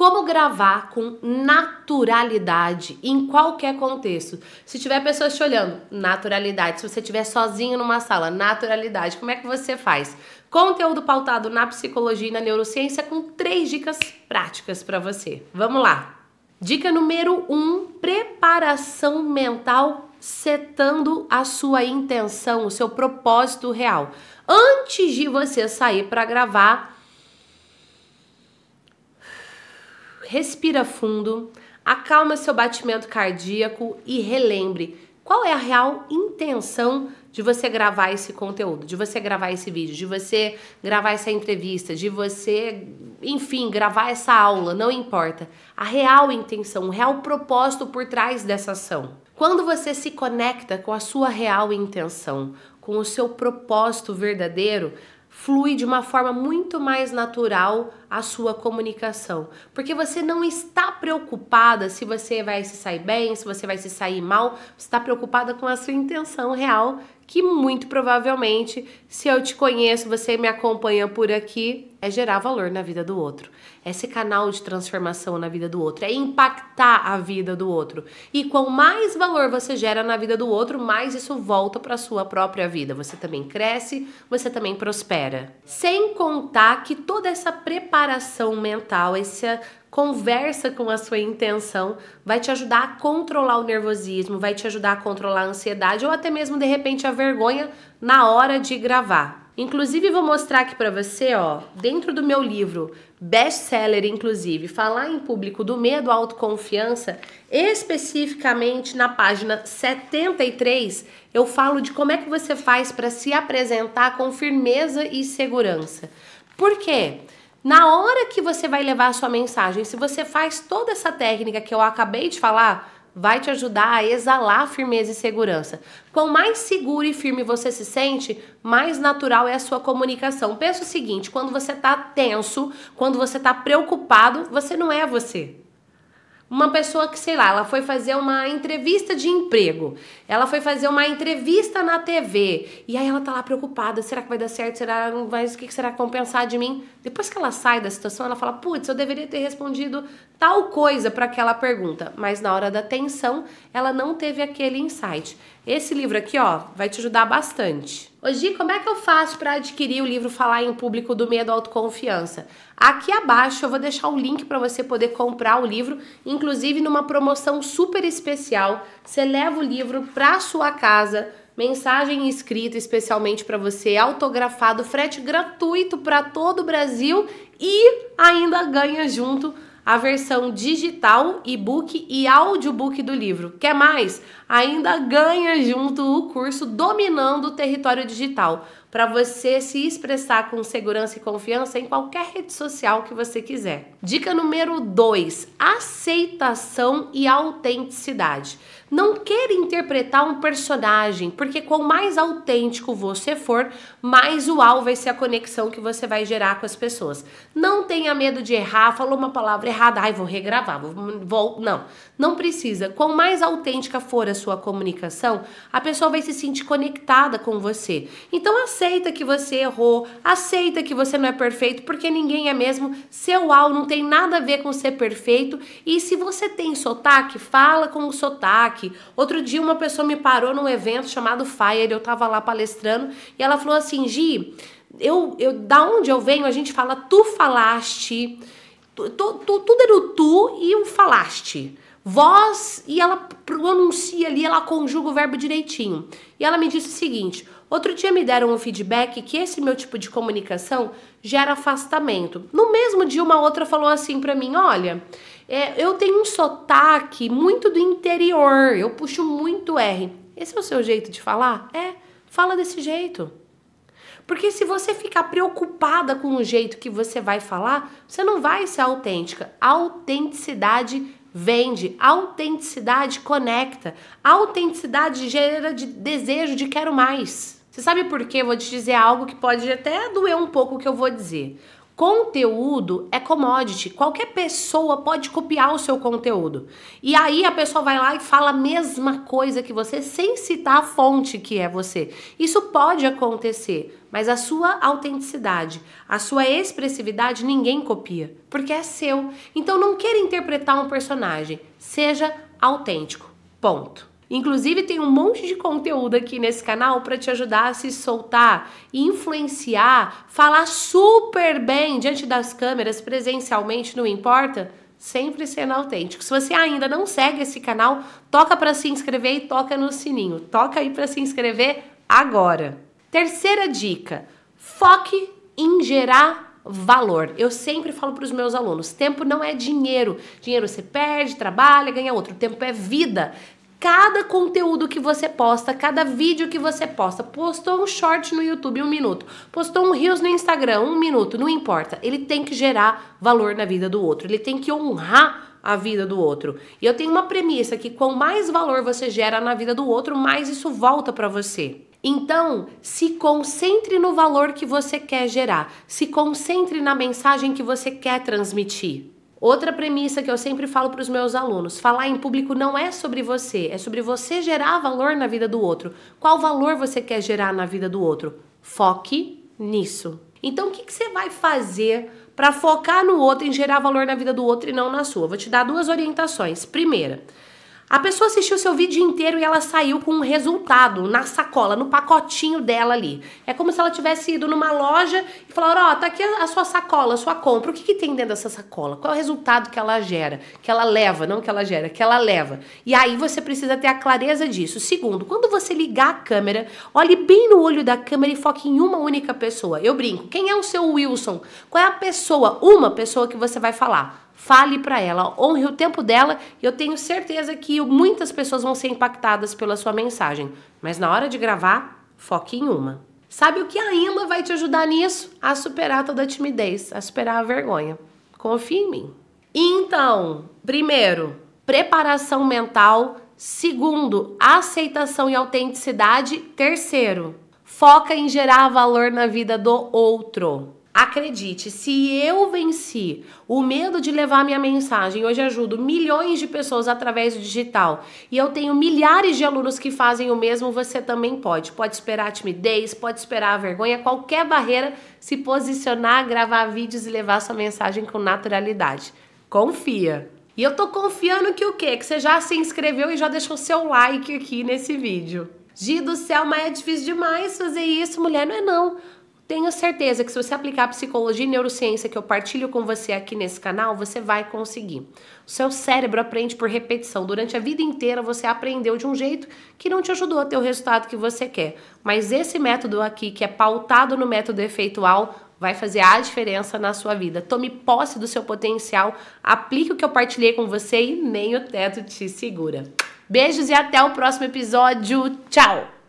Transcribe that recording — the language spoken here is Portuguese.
Como gravar com naturalidade em qualquer contexto. Se tiver pessoas te olhando, naturalidade. Se você estiver sozinho numa sala, naturalidade. Como é que você faz? Conteúdo pautado na psicologia e na neurociência com três dicas práticas para você. Vamos lá. Dica número um: preparação mental setando a sua intenção, o seu propósito real. Antes de você sair para gravar, respira fundo, acalma seu batimento cardíaco e relembre qual é a real intenção de você gravar esse conteúdo, de você gravar esse vídeo, de você gravar essa entrevista, de você, enfim, gravar essa aula, não importa. A real intenção, o real propósito por trás dessa ação. Quando você se conecta com a sua real intenção, com o seu propósito verdadeiro, flui de uma forma muito mais natural a sua comunicação, porque você não está preocupada se você vai se sair bem, se você vai se sair mal, você está preocupada com a sua intenção real, que muito provavelmente, se eu te conheço, você me acompanha por aqui, é gerar valor na vida do outro. É esse canal de transformação na vida do outro, é impactar a vida do outro. E quanto mais valor você gera na vida do outro, mais isso volta para sua própria vida. Você também cresce, você também prospera. Sem contar que toda essa preparação mental, essa conversa com a sua intenção vai te ajudar a controlar o nervosismo, vai te ajudar a controlar a ansiedade ou até mesmo de repente a vergonha na hora de gravar. Inclusive, vou mostrar aqui para você, ó, dentro do meu livro, best-seller, inclusive, Falar em Público do Medo à Autoconfiança, especificamente na página 73, eu falo de como é que você faz para se apresentar com firmeza e segurança. Por quê? Na hora que você vai levar a sua mensagem, se você faz toda essa técnica que eu acabei de falar, vai te ajudar a exalar firmeza e segurança. Quanto mais seguro e firme você se sente, mais natural é a sua comunicação. Pensa o seguinte: quando você está tenso, quando você está preocupado, você não é você uma pessoa que, sei lá, ela foi fazer uma entrevista de emprego, ela foi fazer uma entrevista na TV, e aí ela tá lá preocupada, será que vai dar certo, será, vai, o que será que vão pensar de mim? Depois que ela sai da situação, ela fala, putz, eu deveria ter respondido tal coisa para aquela pergunta, mas na hora da tensão, ela não teve aquele insight. Esse livro aqui, ó, vai te ajudar bastante. Hoje, como é que eu faço para adquirir o livro Falar em Público do Medo à Autoconfiança? Aqui abaixo eu vou deixar o link para você poder comprar o livro, inclusive numa promoção super especial. Você leva o livro para sua casa, mensagem escrita especialmente para você, autografado, frete gratuito para todo o Brasil e ainda ganha junto a versão digital, e-book e audiobook do livro. Quer mais? Ainda ganha junto o curso Dominando o Território Digital, para você se expressar com segurança e confiança em qualquer rede social que você quiser. Dica número 2: aceitação e autenticidade. Não queira interpretar um personagem, porque quanto mais autêntico você for, mais uau vai ser a conexão que você vai gerar com as pessoas. Não tenha medo de errar, falou uma palavra errada, ai, vou regravar, vou, vou. Não, não precisa. Quanto mais autêntica for a sua comunicação, a pessoa vai se sentir conectada com você. Então aceita que você errou, aceita que você não é perfeito, porque ninguém é mesmo. Seu uau não tem nada a ver com ser perfeito. E se você tem sotaque, fala com o sotaque Outro dia uma pessoa me parou num evento chamado Fire, eu tava lá palestrando e ela falou assim: "Gi, eu, eu da onde eu venho, a gente fala tu falaste, tu, tu, tu, tudo era o tu e o falaste. Voz, e ela pronuncia ali, ela conjuga o verbo direitinho. E ela me disse o seguinte: outro dia me deram um feedback que esse meu tipo de comunicação gera afastamento. No mesmo dia, uma outra falou assim para mim: olha, é, eu tenho um sotaque muito do interior, eu puxo muito R. Esse é o seu jeito de falar? É, fala desse jeito. Porque se você ficar preocupada com o jeito que você vai falar, você não vai ser autêntica. A autenticidade vende, autenticidade conecta, autenticidade gera de desejo de quero mais. Você sabe por quê? vou te dizer algo que pode até doer um pouco o que eu vou dizer. Conteúdo é commodity. Qualquer pessoa pode copiar o seu conteúdo. E aí a pessoa vai lá e fala a mesma coisa que você sem citar a fonte que é você. Isso pode acontecer, mas a sua autenticidade, a sua expressividade ninguém copia, porque é seu. Então não queira interpretar um personagem, seja autêntico. Ponto. Inclusive tem um monte de conteúdo aqui nesse canal para te ajudar a se soltar, influenciar, falar super bem diante das câmeras presencialmente, não importa, sempre sendo autêntico. Se você ainda não segue esse canal, toca para se inscrever e toca no sininho. Toca aí para se inscrever agora. Terceira dica: foque em gerar valor. Eu sempre falo para os meus alunos: tempo não é dinheiro. Dinheiro você perde, trabalha, ganha outro. Tempo é vida cada conteúdo que você posta, cada vídeo que você posta. Postou um short no YouTube, um minuto. Postou um Reels no Instagram, um minuto, não importa. Ele tem que gerar valor na vida do outro. Ele tem que honrar a vida do outro. E eu tenho uma premissa que quanto mais valor você gera na vida do outro, mais isso volta para você. Então, se concentre no valor que você quer gerar. Se concentre na mensagem que você quer transmitir. Outra premissa que eu sempre falo para os meus alunos: falar em público não é sobre você, é sobre você gerar valor na vida do outro. Qual valor você quer gerar na vida do outro? Foque nisso. Então, o que, que você vai fazer para focar no outro, em gerar valor na vida do outro e não na sua? Vou te dar duas orientações. Primeira, a pessoa assistiu seu vídeo inteiro e ela saiu com um resultado na sacola, no pacotinho dela ali. É como se ela tivesse ido numa loja e falaram: Ó, oh, tá aqui a sua sacola, a sua compra. O que, que tem dentro dessa sacola? Qual é o resultado que ela gera? Que ela leva, não que ela gera, que ela leva. E aí você precisa ter a clareza disso. Segundo, quando você ligar a câmera, olhe bem no olho da câmera e foque em uma única pessoa. Eu brinco: quem é o seu Wilson? Qual é a pessoa, uma pessoa que você vai falar? Fale para ela, honre o tempo dela e eu tenho certeza que muitas pessoas vão ser impactadas pela sua mensagem. Mas na hora de gravar, foque em uma. Sabe o que ainda vai te ajudar nisso? A superar toda a timidez, a superar a vergonha. Confie em mim. Então, primeiro, preparação mental. Segundo, aceitação e autenticidade. Terceiro, foca em gerar valor na vida do outro. Acredite, se eu venci o medo de levar minha mensagem, hoje ajudo milhões de pessoas através do digital e eu tenho milhares de alunos que fazem o mesmo, você também pode. Pode esperar a timidez, pode esperar a vergonha, qualquer barreira, se posicionar, gravar vídeos e levar sua mensagem com naturalidade. Confia. E eu tô confiando que o quê? Que você já se inscreveu e já deixou seu like aqui nesse vídeo. Gi do céu, mas é difícil demais fazer isso, mulher. Não é não. Tenho certeza que se você aplicar psicologia e neurociência que eu partilho com você aqui nesse canal, você vai conseguir. O seu cérebro aprende por repetição. Durante a vida inteira você aprendeu de um jeito que não te ajudou a ter o resultado que você quer. Mas esse método aqui, que é pautado no método efeitual, vai fazer a diferença na sua vida. Tome posse do seu potencial, aplique o que eu partilhei com você e nem o teto te segura. Beijos e até o próximo episódio. Tchau!